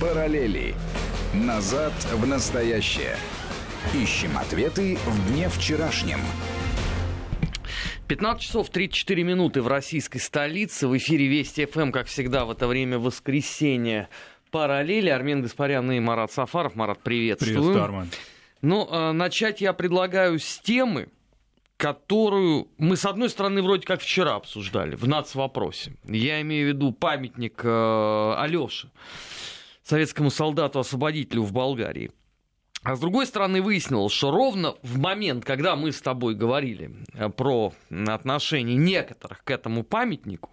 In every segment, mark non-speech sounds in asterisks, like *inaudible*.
Параллели. Назад в настоящее. Ищем ответы в дне вчерашнем. 15 часов 34 минуты в российской столице. В эфире Вести ФМ, как всегда, в это время воскресенье. Параллели. Армен Гаспарян и Марат Сафаров. Марат, приветствую. Приветствую, Армен. Ну, э, начать я предлагаю с темы, которую мы, с одной стороны, вроде как вчера обсуждали в нацвопросе. Я имею в виду памятник э, Алёше, советскому солдату-освободителю в Болгарии. А с другой стороны, выяснилось, что ровно в момент, когда мы с тобой говорили э, про отношение некоторых к этому памятнику,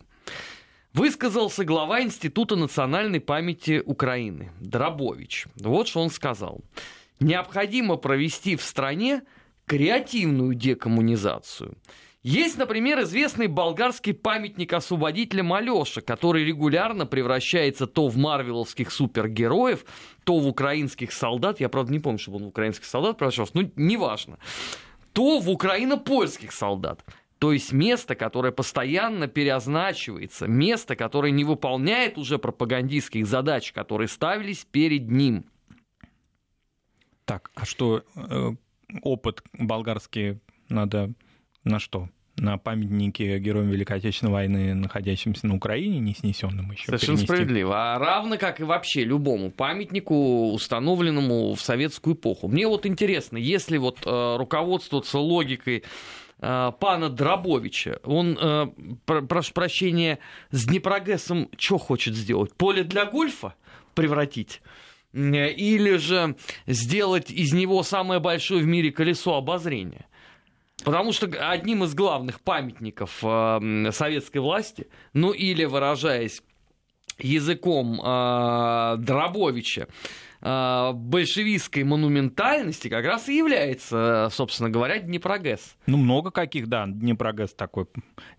высказался глава Института национальной памяти Украины Дробович. Вот что он сказал. Необходимо провести в стране креативную декоммунизацию. Есть, например, известный болгарский памятник освободителям Алёша, который регулярно превращается то в марвеловских супергероев, то в украинских солдат. Я, правда, не помню, чтобы он в украинских солдат превращался, но неважно. То в украино-польских солдат. То есть место, которое постоянно переозначивается, место, которое не выполняет уже пропагандистских задач, которые ставились перед ним. Так, а что э, опыт болгарский надо на что? на памятнике героям Великой Отечественной войны, находящимся на Украине, не снесенным еще. Совершенно перенести. справедливо. А равно как и вообще любому памятнику, установленному в советскую эпоху. Мне вот интересно, если вот э, руководствоваться логикой э, пана Дробовича, он, э, про, прошу прощения, с Днепрогэсом что хочет сделать? Поле для гольфа превратить? Или же сделать из него самое большое в мире колесо обозрения? Потому что одним из главных памятников э, советской власти, ну или выражаясь языком э, Дробовича, э, большевистской монументальности как раз и является, собственно говоря, Днепрогэс. Ну, много каких, да. Днепрогэс такой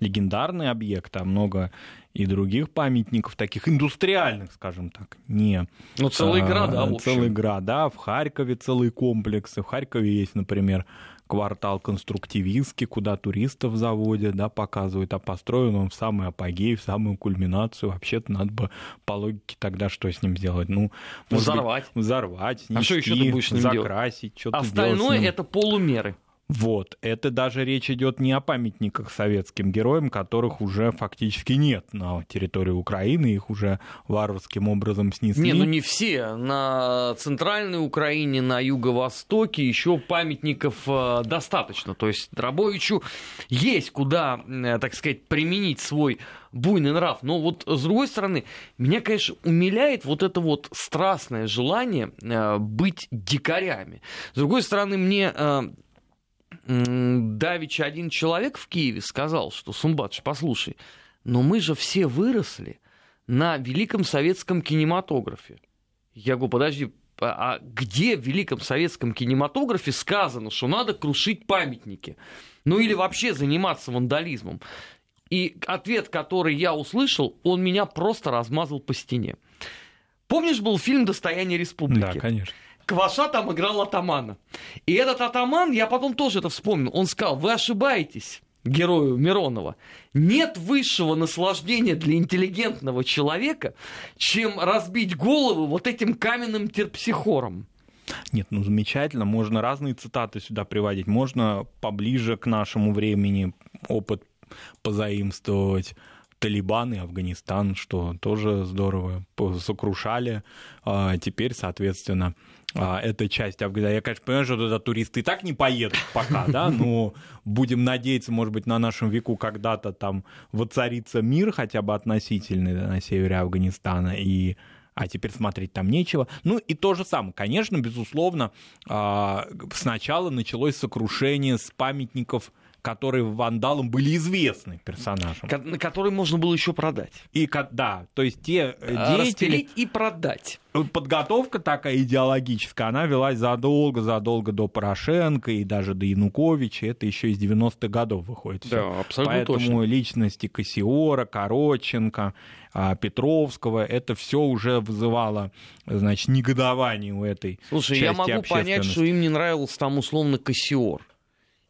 легендарный объект, а много и других памятников, таких индустриальных, скажем так, не... Ну, целые города, в общем. Целые города, в Харькове целые комплексы. В Харькове есть, например, квартал конструктивистский, куда туристов заводят, да, показывают, а построен он в самый апогей, в самую кульминацию. Вообще-то надо бы по логике тогда что с ним сделать? Ну, взорвать. Быть, взорвать, снести, а что еще ты будешь закрасить, что-то Остальное это полумеры. Вот, это даже речь идет не о памятниках советским героям, которых уже фактически нет на территории Украины, их уже варварским образом снесли. Не, ну не все. На центральной Украине, на юго-востоке еще памятников э, достаточно. То есть Дробовичу есть куда, э, так сказать, применить свой буйный нрав. Но вот с другой стороны, меня, конечно, умиляет вот это вот страстное желание э, быть дикарями. С другой стороны, мне Давич один человек в Киеве сказал, что Сумбадж, послушай, но мы же все выросли на великом советском кинематографе. Я говорю, подожди, а, а где в великом советском кинематографе сказано, что надо крушить памятники? Ну или вообще заниматься вандализмом? И ответ, который я услышал, он меня просто размазал по стене. Помнишь, был фильм «Достояние республики»? Да, конечно. Кваша там играл атамана. И этот атаман, я потом тоже это вспомнил, он сказал, вы ошибаетесь герою Миронова, нет высшего наслаждения для интеллигентного человека, чем разбить голову вот этим каменным терпсихором. Нет, ну замечательно, можно разные цитаты сюда приводить, можно поближе к нашему времени опыт позаимствовать. Талибан и Афганистан, что тоже здорово, сокрушали. А теперь, соответственно, а, эта часть Афганистана. Я, конечно, понимаю, что туда туристы и так не поедут пока, да, *laughs* но будем надеяться, может быть, на нашем веку когда-то там воцарится мир хотя бы относительный да, на севере Афганистана, и а теперь смотреть там нечего. Ну и то же самое, конечно, безусловно, а, сначала началось сокрушение с памятников которые вандалам были известны персонажам. Которые можно было еще продать. И, да, то есть те э, а, деятели... Распилить и продать. Подготовка такая идеологическая, она велась задолго-задолго до Порошенко и даже до Януковича. Это еще из 90-х годов выходит. Да, абсолютно Поэтому точно. личности Кассиора, Короченко, а, Петровского, это все уже вызывало, значит, негодование у этой Слушай, я могу понять, что им не нравился там условно Кассиор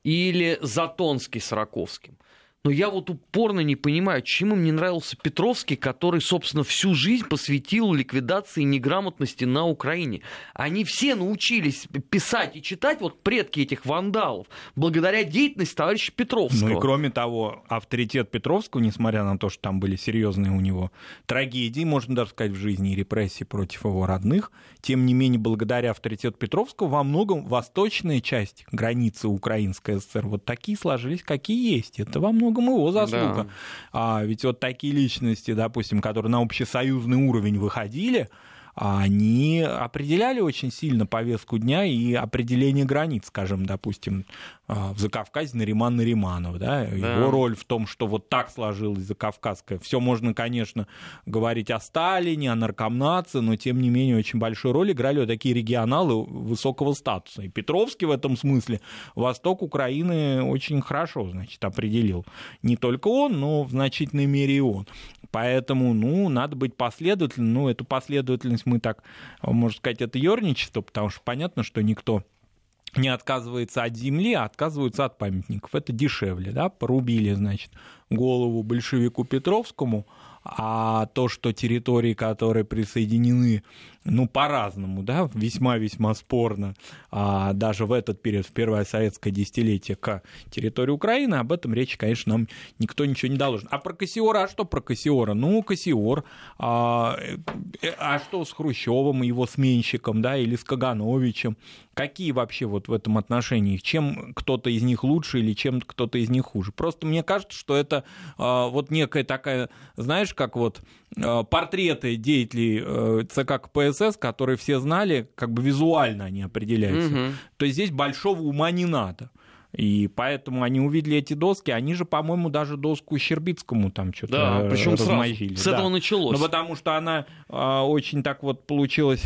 или Затонский с Раковским. Но я вот упорно не понимаю, чем им не нравился Петровский, который, собственно, всю жизнь посвятил ликвидации неграмотности на Украине. Они все научились писать и читать, вот предки этих вандалов, благодаря деятельности товарища Петровского. Ну и кроме того, авторитет Петровского, несмотря на то, что там были серьезные у него трагедии, можно даже сказать, в жизни и репрессии против его родных, тем не менее, благодаря авторитету Петровского во многом восточная часть границы Украинской ССР вот такие сложились, какие есть. Это во многом многом его заслуга. Да. А, ведь вот такие личности, допустим, которые на общесоюзный уровень выходили, они определяли очень сильно повестку дня и определение границ, скажем, допустим, а, в Закавказье Нариман Нариманов, да? да, его роль в том, что вот так сложилось Закавказское. Все можно, конечно, говорить о Сталине, о наркомнации, но тем не менее очень большую роль играли вот такие регионалы высокого статуса. И Петровский в этом смысле восток Украины очень хорошо, значит, определил. Не только он, но в значительной мере и он. Поэтому, ну, надо быть последовательным. Ну, эту последовательность мы так, можно сказать, это ерничество, потому что понятно, что никто не отказывается от земли, а отказываются от памятников. Это дешевле, да, порубили, значит, голову большевику Петровскому, а то, что территории, которые присоединены ну, по-разному, да, весьма-весьма спорно, а даже в этот период, в первое советское десятилетие, к территории Украины, об этом речи, конечно, нам никто ничего не должен. А про Кассиора, а что про Кассиора? Ну, Кассиор, а, э, а что с Хрущевым, его сменщиком, да, или с Кагановичем? Какие вообще вот в этом отношении? Чем кто-то из них лучше или чем кто-то из них хуже? Просто мне кажется, что это а, вот некая такая, знаешь, как вот а, портреты деятелей э, ЦК КПСС, которые все знали, как бы визуально они определяются. Угу. То есть здесь большого ума не надо. И поэтому они увидели эти доски, они же, по-моему, даже доску Щербицкому там что-то да, причем размозжили. С этого да. началось. Ну, потому что она э, очень так вот получилась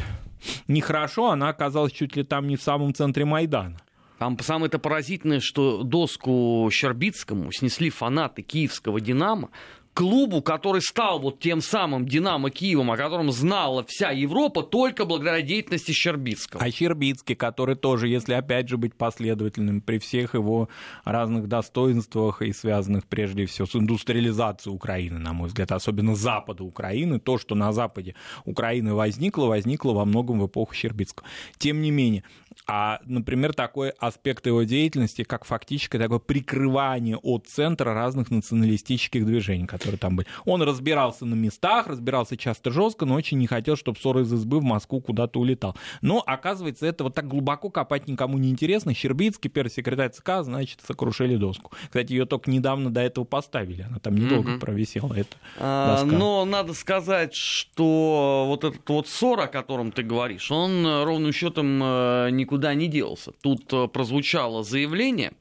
нехорошо, она оказалась чуть ли там не в самом центре Майдана. Там самое-то поразительное, что доску Щербицкому снесли фанаты киевского «Динамо», клубу, который стал вот тем самым «Динамо» Киевом, о котором знала вся Европа только благодаря деятельности Щербицкого. А Щербицкий, который тоже, если опять же быть последовательным при всех его разных достоинствах и связанных прежде всего с индустриализацией Украины, на мой взгляд, особенно Запада Украины, то, что на Западе Украины возникло, возникло во многом в эпоху Щербицкого. Тем не менее, а, например, такой аспект его деятельности, как фактическое такое прикрывание от центра разных националистических движений, которые там были. Он разбирался на местах, разбирался часто жестко, но очень не хотел, чтобы ссоры из избы в Москву куда-то улетал. Но, оказывается, это вот так глубоко копать никому не интересно. Щербицкий, первый секретарь ЦК, значит, сокрушили доску. Кстати, ее только недавно до этого поставили. Она там недолго mm-hmm. провисела. Это а, но надо сказать, что вот этот вот ссор, о котором ты говоришь, он ровным счетом э, никуда никуда не делся. Тут э, прозвучало заявление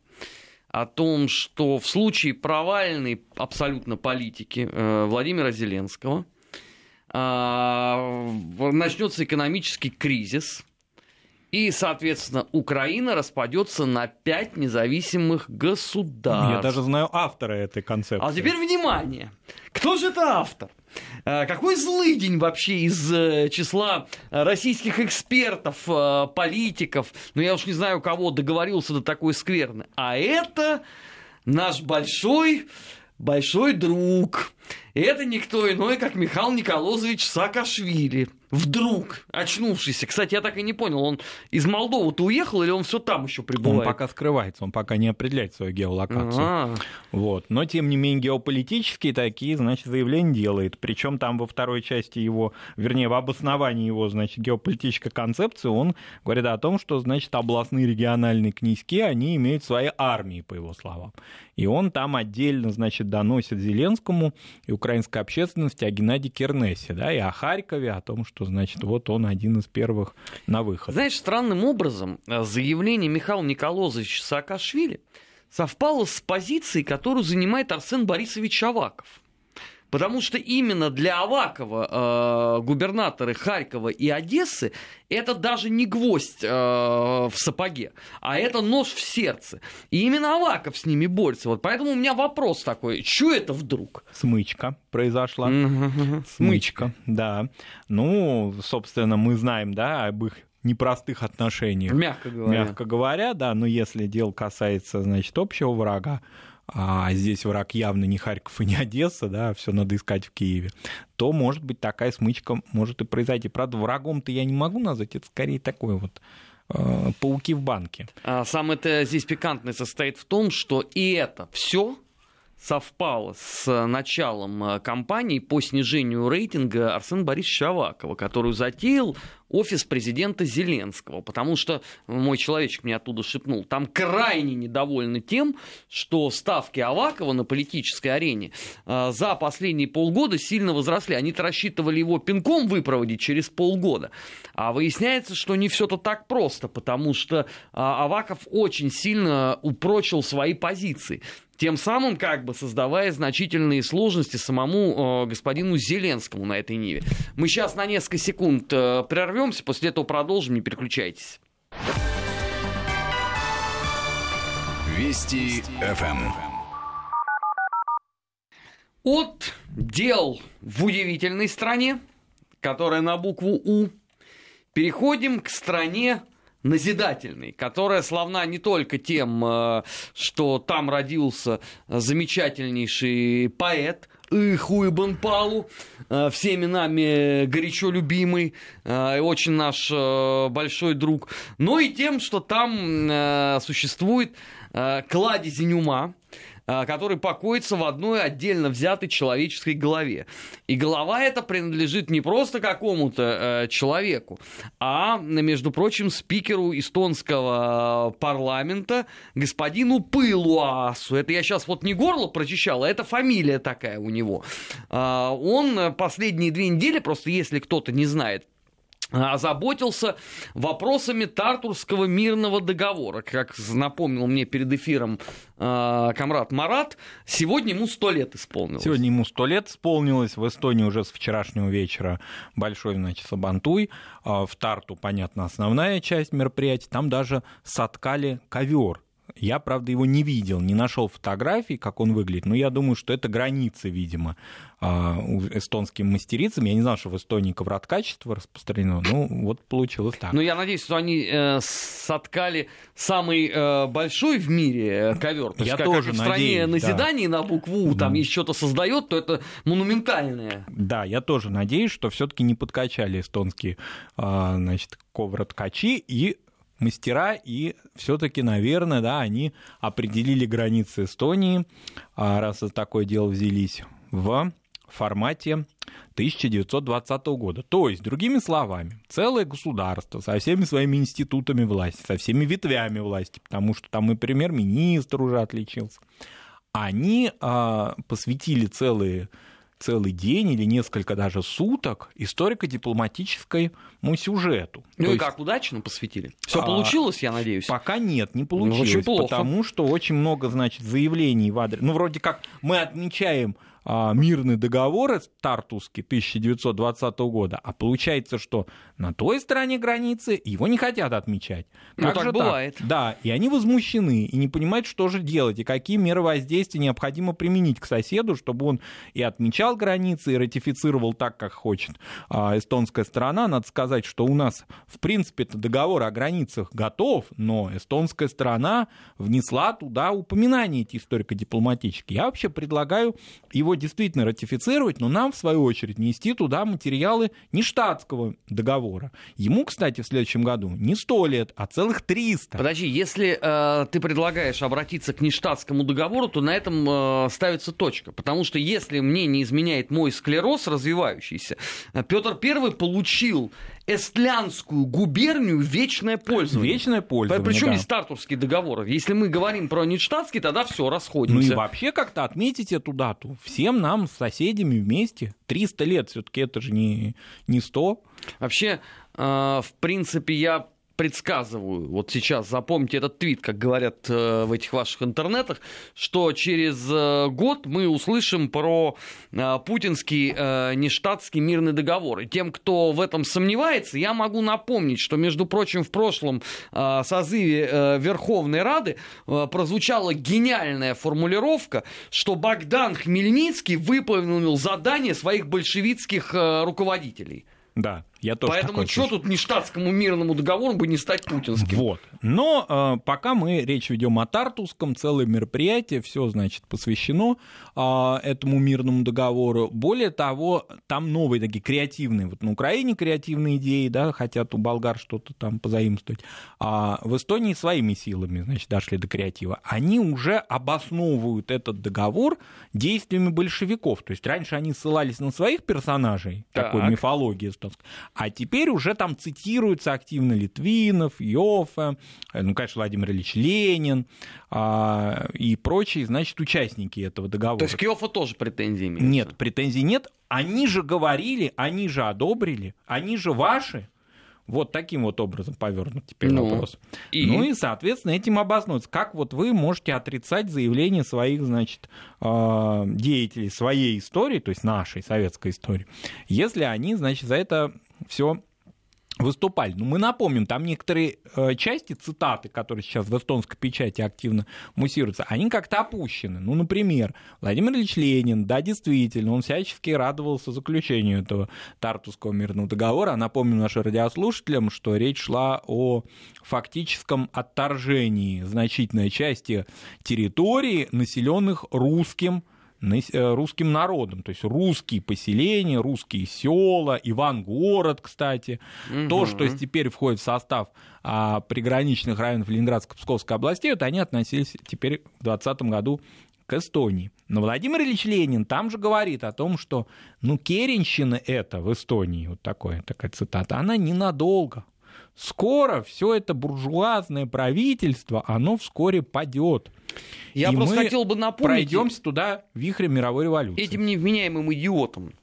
о том, что в случае провальной абсолютно политики э, Владимира Зеленского а, начнется экономический кризис, и, соответственно, Украина распадется на пять независимых государств. Я даже знаю автора этой концепции. А теперь внимание. Кто же это автор? А, какой злый день вообще из э, числа российских экспертов, э, политиков, ну я уж не знаю, кого договорился до такой скверны. А это наш большой, большой друг. И это никто иной, как Михаил Николозович Саакашвили вдруг очнувшийся. Кстати, я так и не понял, он из Молдовы-то уехал или он все там еще пребывает? Он пока скрывается, он пока не определяет свою геолокацию. А-а-а. Вот. Но, тем не менее, геополитические такие, значит, заявления делает. Причем там во второй части его, вернее, в обосновании его, значит, геополитической концепции он говорит о том, что, значит, областные региональные князьки, они имеют свои армии, по его словам. И он там отдельно, значит, доносит Зеленскому и украинской общественности о Геннадии Кернесе, да, и о Харькове, о том, что значит, вот он один из первых на выход. Знаешь, странным образом э, заявление Михаила Николозовича Саакашвили совпало с позицией, которую занимает Арсен Борисович Аваков. Потому что именно для Авакова э, губернаторы Харькова и Одессы это даже не гвоздь э, в сапоге, а это нож в сердце. И именно Аваков с ними борется. Вот поэтому у меня вопрос такой, что это вдруг? Смычка произошла. Смычка, да. Ну, собственно, мы знаем, да, об их непростых отношениях. Мягко говоря. Мягко говоря, да, но если дело касается, значит, общего врага, а здесь враг явно не Харьков и не Одесса, да, все надо искать в Киеве, то, может быть, такая смычка может и произойти. Правда, врагом-то я не могу назвать, это скорее такой вот э, пауки в банке. А самое-то здесь пикантное состоит в том, что и это все совпало с началом э, кампании по снижению рейтинга Арсена Борисовича Авакова, которую затеял офис президента Зеленского, потому что мой человечек мне оттуда шепнул, там крайне недовольны тем, что ставки Авакова на политической арене э, за последние полгода сильно возросли. Они-то рассчитывали его пинком выпроводить через полгода, а выясняется, что не все-то так просто, потому что э, Аваков очень сильно упрочил свои позиции тем самым как бы создавая значительные сложности самому э, господину Зеленскому на этой ниве. Мы сейчас на несколько секунд э, прервемся, после этого продолжим, не переключайтесь. Вести ФМ. От дел в удивительной стране, которая на букву У, переходим к стране назидательный, которая славна не только тем, э, что там родился замечательнейший поэт, Ихуибан Палу, э, всеми нами горячо любимый, э, очень наш большой друг, но и тем, что там существует кладезень ума, который покоится в одной отдельно взятой человеческой голове. И голова эта принадлежит не просто какому-то э, человеку, а, между прочим, спикеру эстонского парламента господину Пылуасу. Это я сейчас вот не горло прочищал, а это фамилия такая у него. Э, он последние две недели, просто если кто-то не знает, озаботился вопросами Тартурского мирного договора. Как напомнил мне перед эфиром э, комрад Марат, сегодня ему сто лет исполнилось. Сегодня ему сто лет исполнилось. В Эстонии уже с вчерашнего вечера большой, значит, Сабантуй. В Тарту, понятно, основная часть мероприятий. Там даже соткали ковер я, правда, его не видел, не нашел фотографий, как он выглядит, но я думаю, что это границы, видимо, а, эстонским мастерицам. Я не знал, что в Эстонии ковроткачество распространено. Ну, вот получилось так. Ну, я надеюсь, что они э, соткали самый э, большой в мире э, ковер. То я есть, тоже как в стране надеюсь, назиданий да. на букву У, там есть что-то создает, то это монументальное. Да, я тоже надеюсь, что все-таки не подкачали эстонские, а, значит, ковроткачи и мастера, и все-таки, наверное, да, они определили границы Эстонии, а раз за такое дело взялись, в формате 1920 года. То есть, другими словами, целое государство со всеми своими институтами власти, со всеми ветвями власти, потому что там и премьер-министр уже отличился, они а, посвятили целые целый день или несколько даже суток историко-дипломатическому сюжету. Ну То и есть... как, удачно посвятили? Все а, получилось, я надеюсь? Пока нет, не получилось. Ну, очень плохо. Потому что очень много, значит, заявлений в адрес... Ну, вроде как мы отмечаем мирный договор Тартуский 1920 года, а получается, что на той стороне границы его не хотят отмечать. Как ну, так же бывает. Так? Да, и они возмущены и не понимают, что же делать, и какие меры воздействия необходимо применить к соседу, чтобы он и отмечал границы, и ратифицировал так, как хочет а, эстонская сторона. Надо сказать, что у нас, в принципе, договор о границах готов, но эстонская сторона внесла туда упоминания эти историко-дипломатические. Я вообще предлагаю его действительно ратифицировать, но нам, в свою очередь, нести туда материалы не штатского договора. Ему, кстати, в следующем году не 100 лет, а целых 300. Подожди, если э, ты предлагаешь обратиться к нештатскому договору, то на этом э, ставится точка. Потому что если мне не изменяет мой склероз развивающийся, э, Петр I получил эстлянскую губернию вечное пользование. Вечное пользование, Причем да. есть Тартурский договор. Если мы говорим про Ништадтский, тогда все, расходимся. Ну и вообще как-то отметить эту дату. Всем нам с соседями вместе. 300 лет все-таки это же не, не 100. Вообще, э, в принципе, я предсказываю, вот сейчас запомните этот твит, как говорят э, в этих ваших интернетах, что через э, год мы услышим про э, путинский э, нештатский мирный договор. И тем, кто в этом сомневается, я могу напомнить, что, между прочим, в прошлом э, созыве э, Верховной Рады э, прозвучала гениальная формулировка, что Богдан Хмельницкий выполнил задание своих большевистских э, руководителей. Да, Я тоже Поэтому что тут не штатскому мирному договору бы не стать путинским? Вот. Но э, пока мы речь ведем о Тартусском, целое мероприятие, все, значит, посвящено э, этому мирному договору. Более того, там новые такие креативные, вот на Украине креативные идеи, да, хотят у болгар что-то там позаимствовать, а в Эстонии своими силами, значит, дошли до креатива. Они уже обосновывают этот договор действиями большевиков. То есть раньше они ссылались на своих персонажей, так. такой мифологии эстонской, а теперь уже там цитируются активно Литвинов, Йофа, э, ну, конечно, Владимир Ильич Ленин а, и прочие, значит, участники этого договора. То есть к Йофа тоже претензий имеются? Нет, претензий нет. Они же говорили, они же одобрили, они же ваши. Вот таким вот образом повернут теперь ну, вопрос. И... Ну и, соответственно, этим обоснуется. Как вот вы можете отрицать заявления своих, значит, а, деятелей своей истории, то есть нашей советской истории, если они, значит, за это все выступали. Ну, мы напомним, там некоторые э, части, цитаты, которые сейчас в эстонской печати активно муссируются, они как-то опущены. Ну, например, Владимир Ильич Ленин, да, действительно, он всячески радовался заключению этого Тартусского мирного договора. А напомню нашим радиослушателям, что речь шла о фактическом отторжении значительной части территории, населенных русским русским народом, то есть русские поселения, русские села, Ивангород, кстати, угу. то, что теперь входит в состав а, приграничных районов Ленинградской Псковской областей, вот они относились теперь в 2020 году к Эстонии. Но Владимир Ильич Ленин там же говорит о том, что ну, Керенщина это в Эстонии, вот такое, такая цитата, она ненадолго. Скоро все это буржуазное правительство, оно вскоре падет. Я и просто хотел бы напомнить... Пройдемся туда вихрем мировой революции. Этим невменяемым идиотам,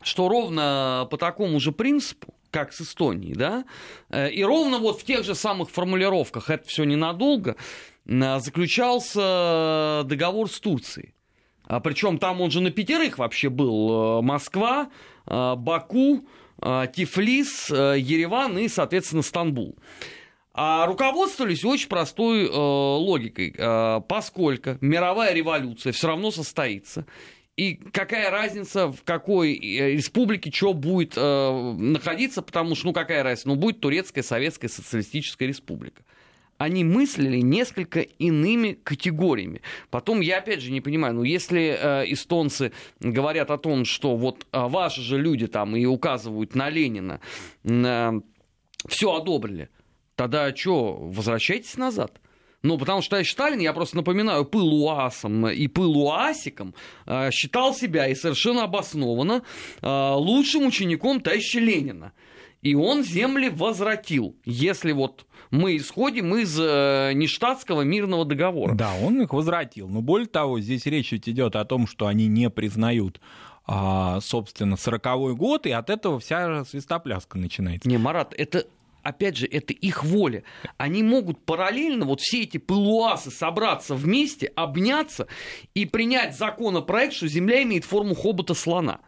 что ровно по такому же принципу, как с Эстонией, да, э, и ровно вот в тех же самых формулировках, это все ненадолго, э, заключался договор с Турцией. А Причем там он же на пятерых вообще был. Э, Москва, Баку, Тифлис, Ереван и, соответственно, Стамбул. А руководствовались очень простой э, логикой, э, поскольку мировая революция все равно состоится. И какая разница, в какой э, республике что будет э, находиться, потому что, ну, какая разница, ну, будет Турецкая Советская Социалистическая Республика. Они мыслили несколько иными категориями. Потом я опять же не понимаю, ну если э, эстонцы говорят о том, что вот э, ваши же люди там и указывают на Ленина, э, все одобрили, Тогда что, возвращайтесь назад. Ну, потому что товарищ Сталин, я просто напоминаю, пыл УАСом и пыл УАСиком э, считал себя и совершенно обоснованно э, лучшим учеником товарища Ленина. И он земли возвратил, если вот мы исходим из э, нештатского мирного договора. Да, он их возвратил. Но более того, здесь речь ведь идет о том, что они не признают а, собственно, сороковой год, и от этого вся свистопляска начинается. Не, Марат, это опять же, это их воля. Они могут параллельно вот все эти пылуасы собраться вместе, обняться и принять законопроект, что Земля имеет форму хобота слона.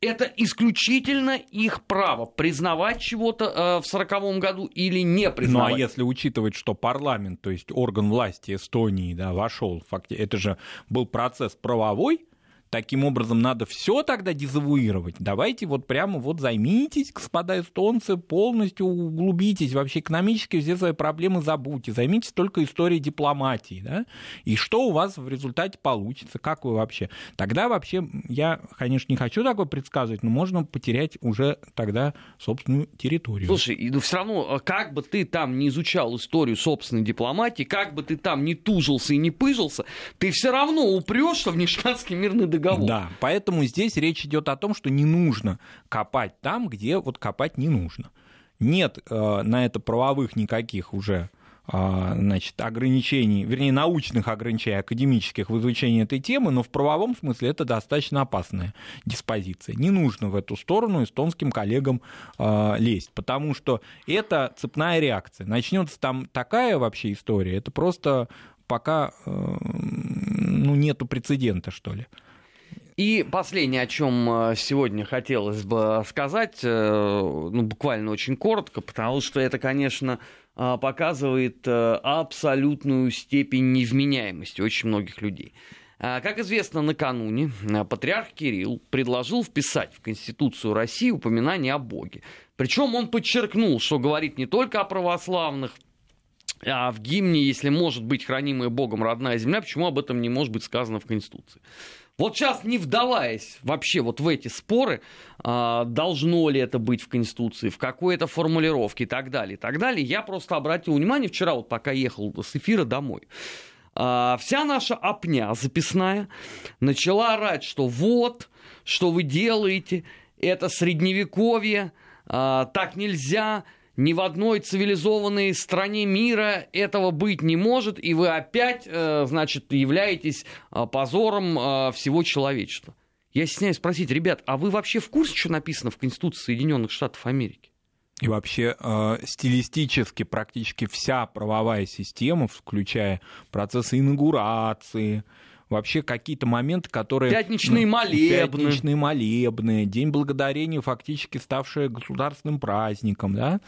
Это исключительно их право признавать чего-то э, в сороковом году или не признавать. Ну а если учитывать, что парламент, то есть орган власти Эстонии, да, вошел, фактически, это же был процесс правовой, Таким образом, надо все тогда дезавуировать. Давайте вот прямо вот займитесь, господа эстонцы, полностью углубитесь, вообще экономически все свои проблемы забудьте, займитесь только историей дипломатии, да, и что у вас в результате получится, как вы вообще. Тогда вообще, я, конечно, не хочу такое предсказывать, но можно потерять уже тогда собственную территорию. Слушай, ну все равно, а как бы ты там не изучал историю собственной дипломатии, как бы ты там не тужился и не пыжился, ты все равно упрешься в нештатский мирный договор договор. Да, поэтому здесь речь идет о том, что не нужно копать там, где вот копать не нужно. Нет э, на это правовых никаких уже э, значит, ограничений, вернее, научных ограничений академических в изучении этой темы, но в правовом смысле это достаточно опасная диспозиция. Не нужно в эту сторону эстонским коллегам э, лезть, потому что это цепная реакция. Начнется там такая вообще история, это просто пока э, ну, нету прецедента, что ли. И последнее, о чем э, сегодня хотелось бы сказать, э, ну, буквально очень коротко, потому что это, конечно, э, показывает абсолютную степень невменяемости очень многих людей. А, как известно, накануне патриарх Кирилл предложил вписать в Конституцию России упоминание о Боге. Причем он подчеркнул, что говорит не только о православных, а в гимне, если может быть хранимая Богом родная земля, почему об этом не может быть сказано в Конституции? Вот сейчас, не вдаваясь вообще вот в эти споры, а, должно ли это быть в Конституции, в какой это формулировке и так далее, и так далее, я просто обратил внимание вчера, вот пока ехал с эфира домой, а, вся наша опня записная начала орать, что вот, что вы делаете, это средневековье, а, так нельзя, ни в одной цивилизованной стране мира этого быть не может, и вы опять, э, значит, являетесь э, позором э, всего человечества. Я стесняюсь спросить, ребят, а вы вообще в курсе, что написано в Конституции Соединенных Штатов Америки? И вообще э, стилистически практически вся правовая система, включая процессы инаугурации, вообще какие-то моменты, которые... Пятничные ну, молебны. Пятничные молебны, День Благодарения, фактически ставший государственным праздником, да,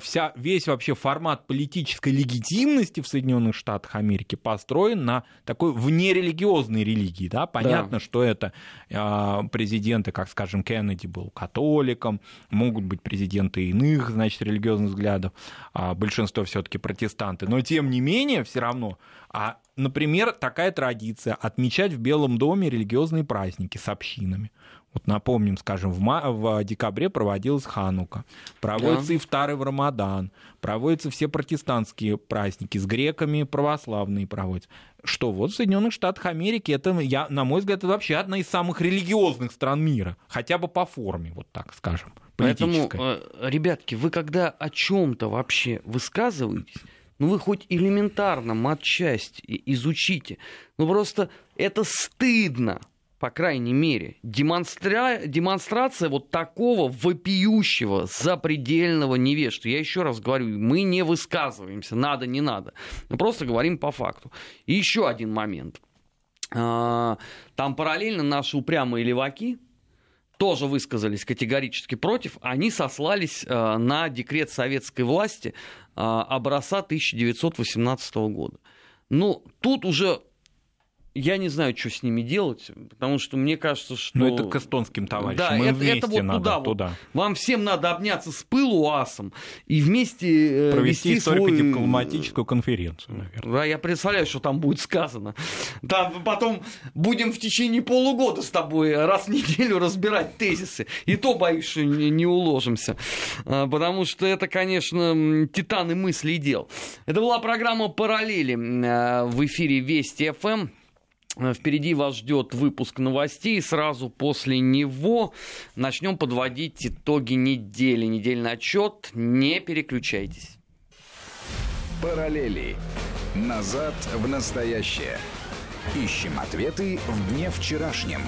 вся, весь вообще формат политической легитимности в Соединенных Штатах Америки построен на такой внерелигиозной религии. Да? Понятно, да. что это э, президенты, как, скажем, Кеннеди был католиком, могут быть президенты иных, значит, религиозных взглядов, а большинство все-таки протестанты. Но тем не менее, все равно а, например, такая традиция отмечать в Белом доме религиозные праздники с общинами. Вот напомним, скажем, в, ма- в декабре проводилась Ханука, проводится да. и второй в Рамадан, проводятся все протестантские праздники, с греками православные проводятся. Что вот в Соединенных Штатах Америки, это, я, на мой взгляд, это вообще одна из самых религиозных стран мира, хотя бы по форме, вот так скажем. Поэтому, э, ребятки, вы когда о чем-то вообще высказываетесь, ну вы хоть элементарно матчасть изучите. Ну просто это стыдно по крайней мере, демонстра... демонстрация вот такого вопиющего, запредельного невежества. Я еще раз говорю, мы не высказываемся, надо, не надо. Мы просто говорим по факту. И еще один момент. А, там параллельно наши упрямые леваки, тоже высказались категорически против, они сослались а, на декрет советской власти а, образца 1918 года. Ну, тут уже я не знаю, что с ними делать, потому что мне кажется, что... Ну, это к эстонским товарищам. Да, Мы это, это вот надо, туда, туда. Вот. Вам всем надо обняться с пылу асом и вместе э, Провести историко-дипломатическую свой... конференцию, наверное. Да, я представляю, что там будет сказано. Там потом будем в течение полугода с тобой раз в неделю разбирать тезисы. И то, боюсь, что не уложимся. А, потому что это, конечно, титаны мысли и дел. Это была программа «Параллели» э, в эфире Вести ФМ. Э, впереди вас ждет выпуск новостей. Сразу после него начнем подводить итоги недели. Недельный отчет. Не переключайтесь. Параллели. Назад в настоящее. Ищем ответы в дне вчерашнем.